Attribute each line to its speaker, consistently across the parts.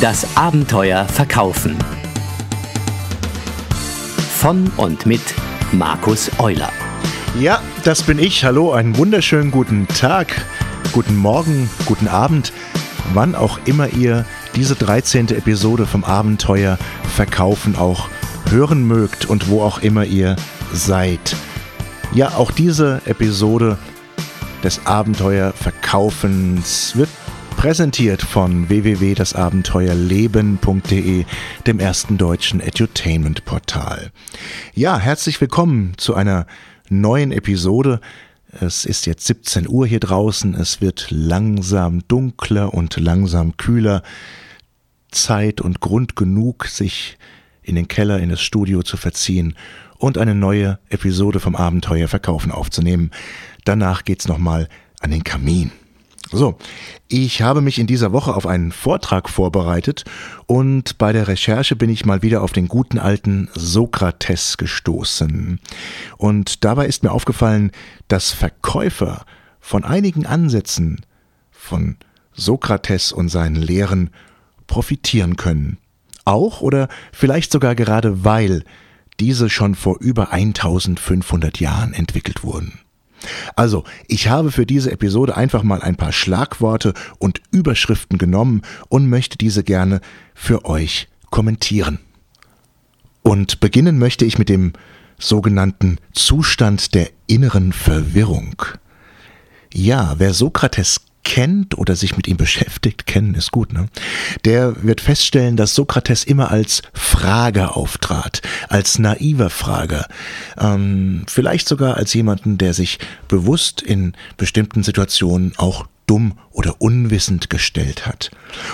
Speaker 1: Das Abenteuer Verkaufen. Von und mit Markus Euler.
Speaker 2: Ja, das bin ich. Hallo, einen wunderschönen guten Tag, guten Morgen, guten Abend, wann auch immer ihr diese 13. Episode vom Abenteuer Verkaufen auch hören mögt und wo auch immer ihr seid. Ja, auch diese Episode des Abenteuer Verkaufens wird präsentiert von www.dasabenteuerleben.de, dem ersten deutschen Edutainment-Portal. Ja, herzlich willkommen zu einer neuen Episode. Es ist jetzt 17 Uhr hier draußen, es wird langsam dunkler und langsam kühler. Zeit und Grund genug, sich in den Keller, in das Studio zu verziehen und eine neue Episode vom Abenteuer Verkaufen aufzunehmen. Danach geht's nochmal an den Kamin. So, ich habe mich in dieser Woche auf einen Vortrag vorbereitet und bei der Recherche bin ich mal wieder auf den guten alten Sokrates gestoßen. Und dabei ist mir aufgefallen, dass Verkäufer von einigen Ansätzen von Sokrates und seinen Lehren profitieren können. Auch oder vielleicht sogar gerade weil diese schon vor über 1500 Jahren entwickelt wurden. Also, ich habe für diese Episode einfach mal ein paar Schlagworte und Überschriften genommen und möchte diese gerne für euch kommentieren. Und beginnen möchte ich mit dem sogenannten Zustand der inneren Verwirrung. Ja, wer Sokrates kennt oder sich mit ihm beschäftigt, kennen ist gut, ne? Der wird feststellen, dass Sokrates immer als Frager auftrat, als naiver Frager, ähm, vielleicht sogar als jemanden, der sich bewusst in bestimmten Situationen auch dumm oder unwissend gestellt hat.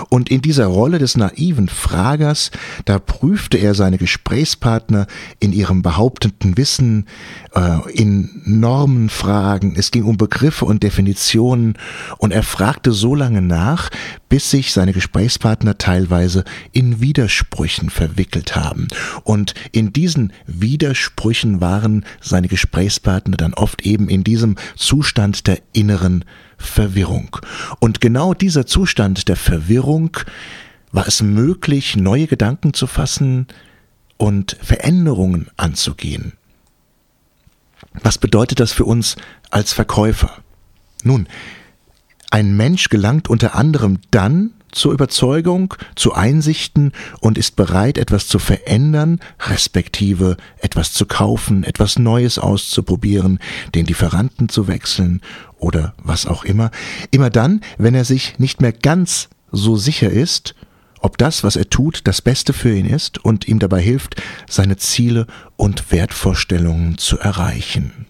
Speaker 2: Und in dieser Rolle des naiven Fragers, da prüfte er seine Gesprächspartner in ihrem behauptenden Wissen, äh, in Normenfragen, es ging um Begriffe und Definitionen, und er fragte so lange nach, bis sich seine Gesprächspartner teilweise in Widersprüchen verwickelt haben. Und in diesen Widersprüchen waren seine Gesprächspartner dann oft eben in diesem Zustand der inneren Verwirrung. Und genau dieser Zustand der Verwirrung war es möglich, neue Gedanken zu fassen und Veränderungen anzugehen. Was bedeutet das für uns als Verkäufer? Nun, ein Mensch gelangt unter anderem dann zur Überzeugung, zu Einsichten und ist bereit, etwas zu verändern, respektive etwas zu kaufen, etwas Neues auszuprobieren, den Lieferanten zu wechseln oder was auch immer, immer dann, wenn er sich nicht mehr ganz so sicher ist, ob das, was er tut, das Beste für ihn ist und ihm dabei hilft, seine Ziele und Wertvorstellungen zu erreichen.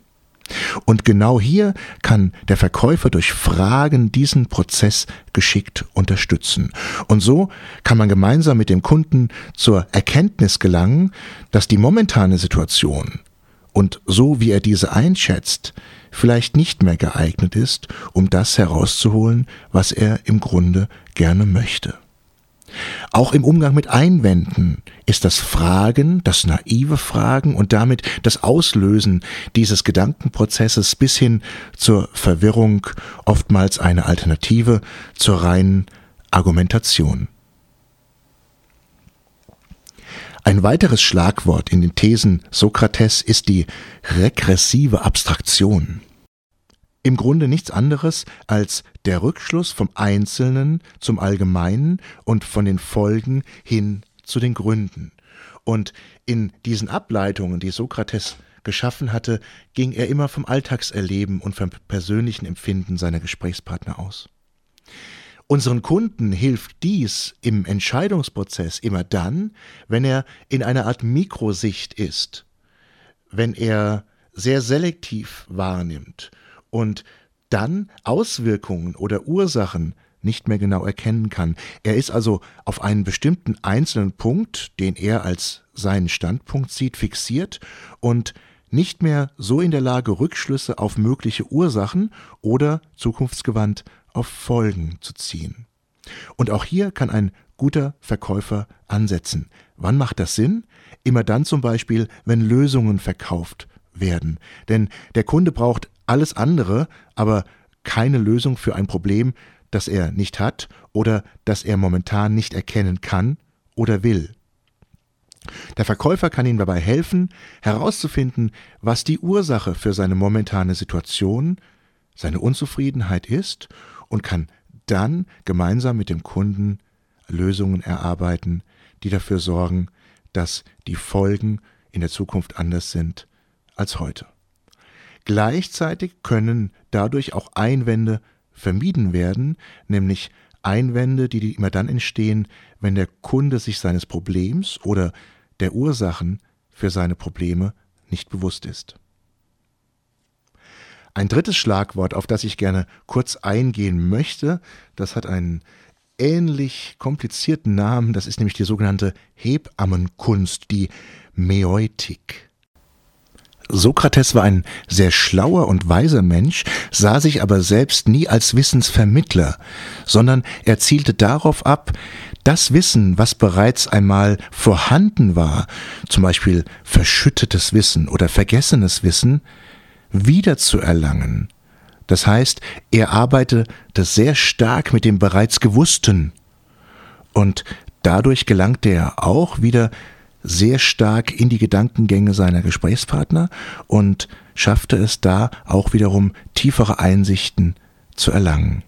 Speaker 2: Und genau hier kann der Verkäufer durch Fragen diesen Prozess geschickt unterstützen. Und so kann man gemeinsam mit dem Kunden zur Erkenntnis gelangen, dass die momentane Situation und so wie er diese einschätzt, vielleicht nicht mehr geeignet ist, um das herauszuholen, was er im Grunde gerne möchte. Auch im Umgang mit Einwänden ist das Fragen, das naive Fragen und damit das Auslösen dieses Gedankenprozesses bis hin zur Verwirrung oftmals eine Alternative zur reinen Argumentation. Ein weiteres Schlagwort in den Thesen Sokrates ist die regressive Abstraktion im Grunde nichts anderes als der Rückschluss vom Einzelnen zum Allgemeinen und von den Folgen hin zu den Gründen. Und in diesen Ableitungen, die Sokrates geschaffen hatte, ging er immer vom Alltagserleben und vom persönlichen Empfinden seiner Gesprächspartner aus. Unseren Kunden hilft dies im Entscheidungsprozess immer dann, wenn er in einer Art Mikrosicht ist, wenn er sehr selektiv wahrnimmt und dann Auswirkungen oder Ursachen nicht mehr genau erkennen kann. Er ist also auf einen bestimmten einzelnen Punkt, den er als seinen Standpunkt sieht, fixiert und nicht mehr so in der Lage, Rückschlüsse auf mögliche Ursachen oder zukunftsgewandt auf Folgen zu ziehen. Und auch hier kann ein guter Verkäufer ansetzen. Wann macht das Sinn? Immer dann zum Beispiel, wenn Lösungen verkauft werden. Denn der Kunde braucht alles andere, aber keine Lösung für ein Problem, das er nicht hat oder das er momentan nicht erkennen kann oder will. Der Verkäufer kann ihm dabei helfen, herauszufinden, was die Ursache für seine momentane Situation, seine Unzufriedenheit ist und kann dann gemeinsam mit dem Kunden Lösungen erarbeiten, die dafür sorgen, dass die Folgen in der Zukunft anders sind als heute. Gleichzeitig können dadurch auch Einwände vermieden werden, nämlich Einwände, die immer dann entstehen, wenn der Kunde sich seines Problems oder der Ursachen für seine Probleme nicht bewusst ist. Ein drittes Schlagwort, auf das ich gerne kurz eingehen möchte, das hat einen ähnlich komplizierten Namen, das ist nämlich die sogenannte Hebammenkunst, die Mäeutik. Sokrates war ein sehr schlauer und weiser Mensch, sah sich aber selbst nie als Wissensvermittler, sondern er zielte darauf ab, das Wissen, was bereits einmal vorhanden war, zum Beispiel verschüttetes Wissen oder vergessenes Wissen, wiederzuerlangen. Das heißt, er arbeitete sehr stark mit dem bereits Gewussten und dadurch gelangte er auch wieder sehr stark in die Gedankengänge seiner Gesprächspartner und schaffte es da auch wiederum tiefere Einsichten zu erlangen.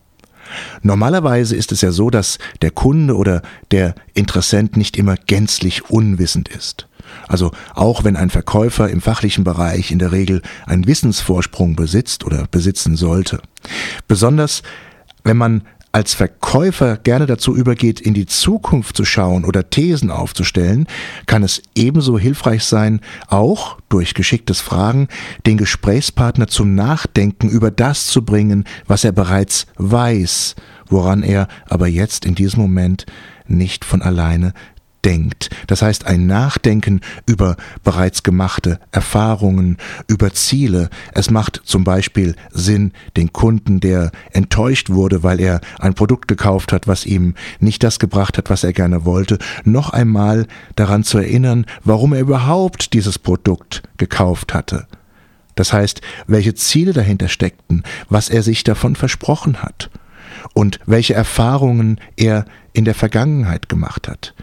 Speaker 2: Normalerweise ist es ja so, dass der Kunde oder der Interessent nicht immer gänzlich unwissend ist. Also auch wenn ein Verkäufer im fachlichen Bereich in der Regel einen Wissensvorsprung besitzt oder besitzen sollte. Besonders wenn man als Verkäufer gerne dazu übergeht, in die Zukunft zu schauen oder Thesen aufzustellen, kann es ebenso hilfreich sein, auch durch geschicktes Fragen den Gesprächspartner zum Nachdenken über das zu bringen, was er bereits weiß, woran er aber jetzt in diesem Moment nicht von alleine denkt. Das heißt, ein Nachdenken über bereits gemachte Erfahrungen, über Ziele. Es macht zum Beispiel Sinn, den Kunden, der enttäuscht wurde, weil er ein Produkt gekauft hat, was ihm nicht das gebracht hat, was er gerne wollte, noch einmal daran zu erinnern, warum er überhaupt dieses Produkt gekauft hatte. Das heißt, welche Ziele dahinter steckten, was er sich davon versprochen hat und welche Erfahrungen er in der Vergangenheit gemacht hat.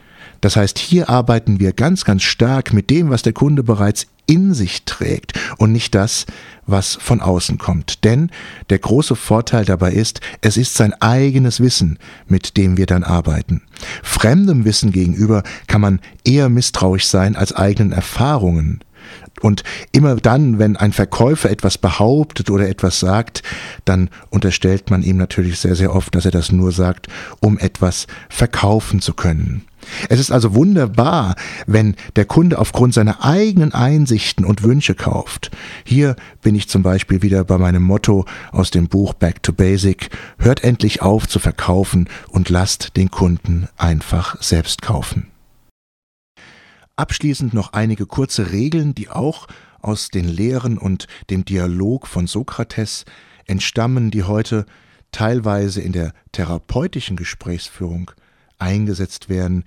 Speaker 2: Das heißt, hier arbeiten wir ganz, ganz stark mit dem, was der Kunde bereits in sich trägt und nicht das, was von außen kommt. Denn der große Vorteil dabei ist, es ist sein eigenes Wissen, mit dem wir dann arbeiten. Fremdem Wissen gegenüber kann man eher misstrauisch sein als eigenen Erfahrungen. Und immer dann, wenn ein Verkäufer etwas behauptet oder etwas sagt, dann unterstellt man ihm natürlich sehr, sehr oft, dass er das nur sagt, um etwas verkaufen zu können. Es ist also wunderbar, wenn der Kunde aufgrund seiner eigenen Einsichten und Wünsche kauft. Hier bin ich zum Beispiel wieder bei meinem Motto aus dem Buch Back to Basic. Hört endlich auf zu verkaufen und lasst den Kunden einfach selbst kaufen. Abschließend noch einige kurze Regeln, die auch aus den Lehren und dem Dialog von Sokrates entstammen, die heute teilweise in der therapeutischen Gesprächsführung eingesetzt werden,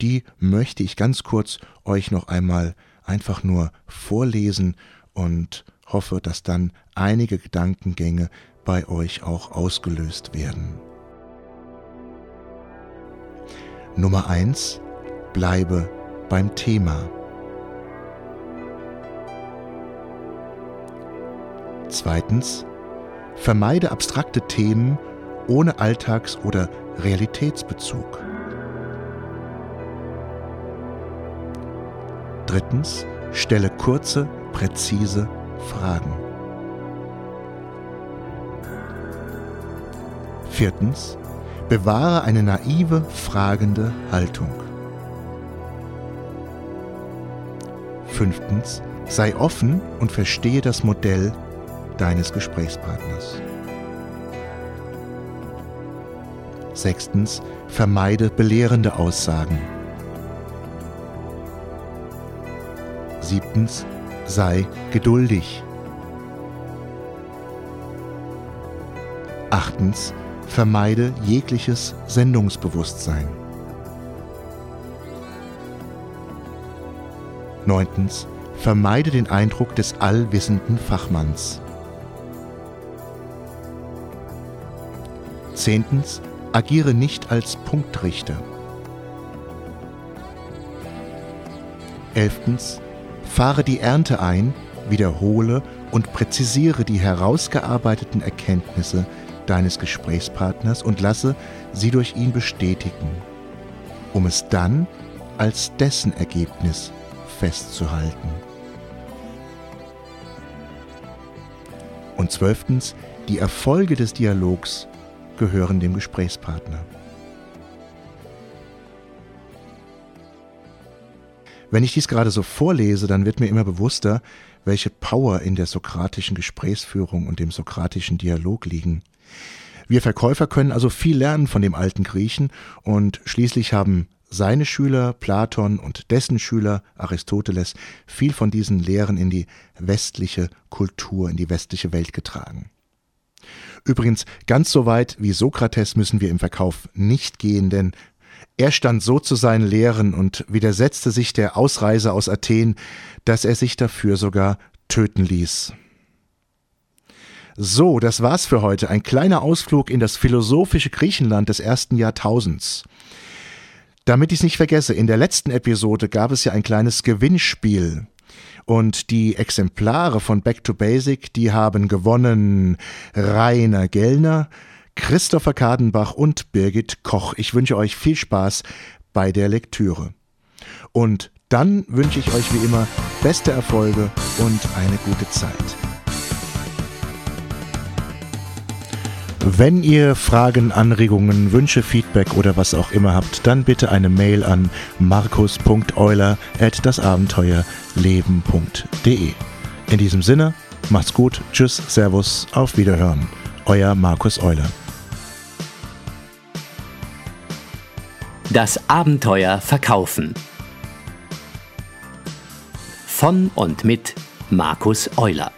Speaker 2: die möchte ich ganz kurz euch noch einmal einfach nur vorlesen und hoffe, dass dann einige Gedankengänge bei euch auch ausgelöst werden. Nummer 1. Bleibe beim Thema. Zweitens. Vermeide abstrakte Themen ohne Alltags- oder Realitätsbezug. Drittens, stelle kurze, präzise Fragen. Viertens, bewahre eine naive, fragende Haltung. Fünftens, sei offen und verstehe das Modell deines Gesprächspartners. Sechstens, vermeide belehrende Aussagen. Siebtens, sei geduldig. Achtens, vermeide jegliches Sendungsbewusstsein. Neuntens, vermeide den Eindruck des allwissenden Fachmanns. Zehntens, agiere nicht als Punktrichter. Elftens, fahre die Ernte ein, wiederhole und präzisiere die herausgearbeiteten Erkenntnisse deines Gesprächspartners und lasse sie durch ihn bestätigen, um es dann als dessen Ergebnis festzuhalten. Und zwölftens, die Erfolge des Dialogs gehören dem Gesprächspartner. Wenn ich dies gerade so vorlese, dann wird mir immer bewusster, welche Power in der sokratischen Gesprächsführung und dem sokratischen Dialog liegen. Wir Verkäufer können also viel lernen von dem alten Griechen und schließlich haben seine Schüler Platon und dessen Schüler Aristoteles viel von diesen Lehren in die westliche Kultur, in die westliche Welt getragen. Übrigens, ganz so weit wie Sokrates müssen wir im Verkauf nicht gehen, denn er stand so zu seinen Lehren und widersetzte sich der Ausreise aus Athen, dass er sich dafür sogar töten ließ. So, das war's für heute. Ein kleiner Ausflug in das philosophische Griechenland des ersten Jahrtausends. Damit ich es nicht vergesse, in der letzten Episode gab es ja ein kleines Gewinnspiel. Und die Exemplare von Back to Basic, die haben gewonnen Rainer Gellner, Christopher Kadenbach und Birgit Koch. Ich wünsche euch viel Spaß bei der Lektüre. Und dann wünsche ich euch wie immer beste Erfolge und eine gute Zeit. Wenn ihr Fragen, Anregungen, Wünsche, Feedback oder was auch immer habt, dann bitte eine Mail an markus.euler@dasabenteuerleben.de. In diesem Sinne, macht's gut, tschüss, servus, auf Wiederhören. Euer Markus Euler.
Speaker 1: Das Abenteuer verkaufen. Von und mit Markus Euler.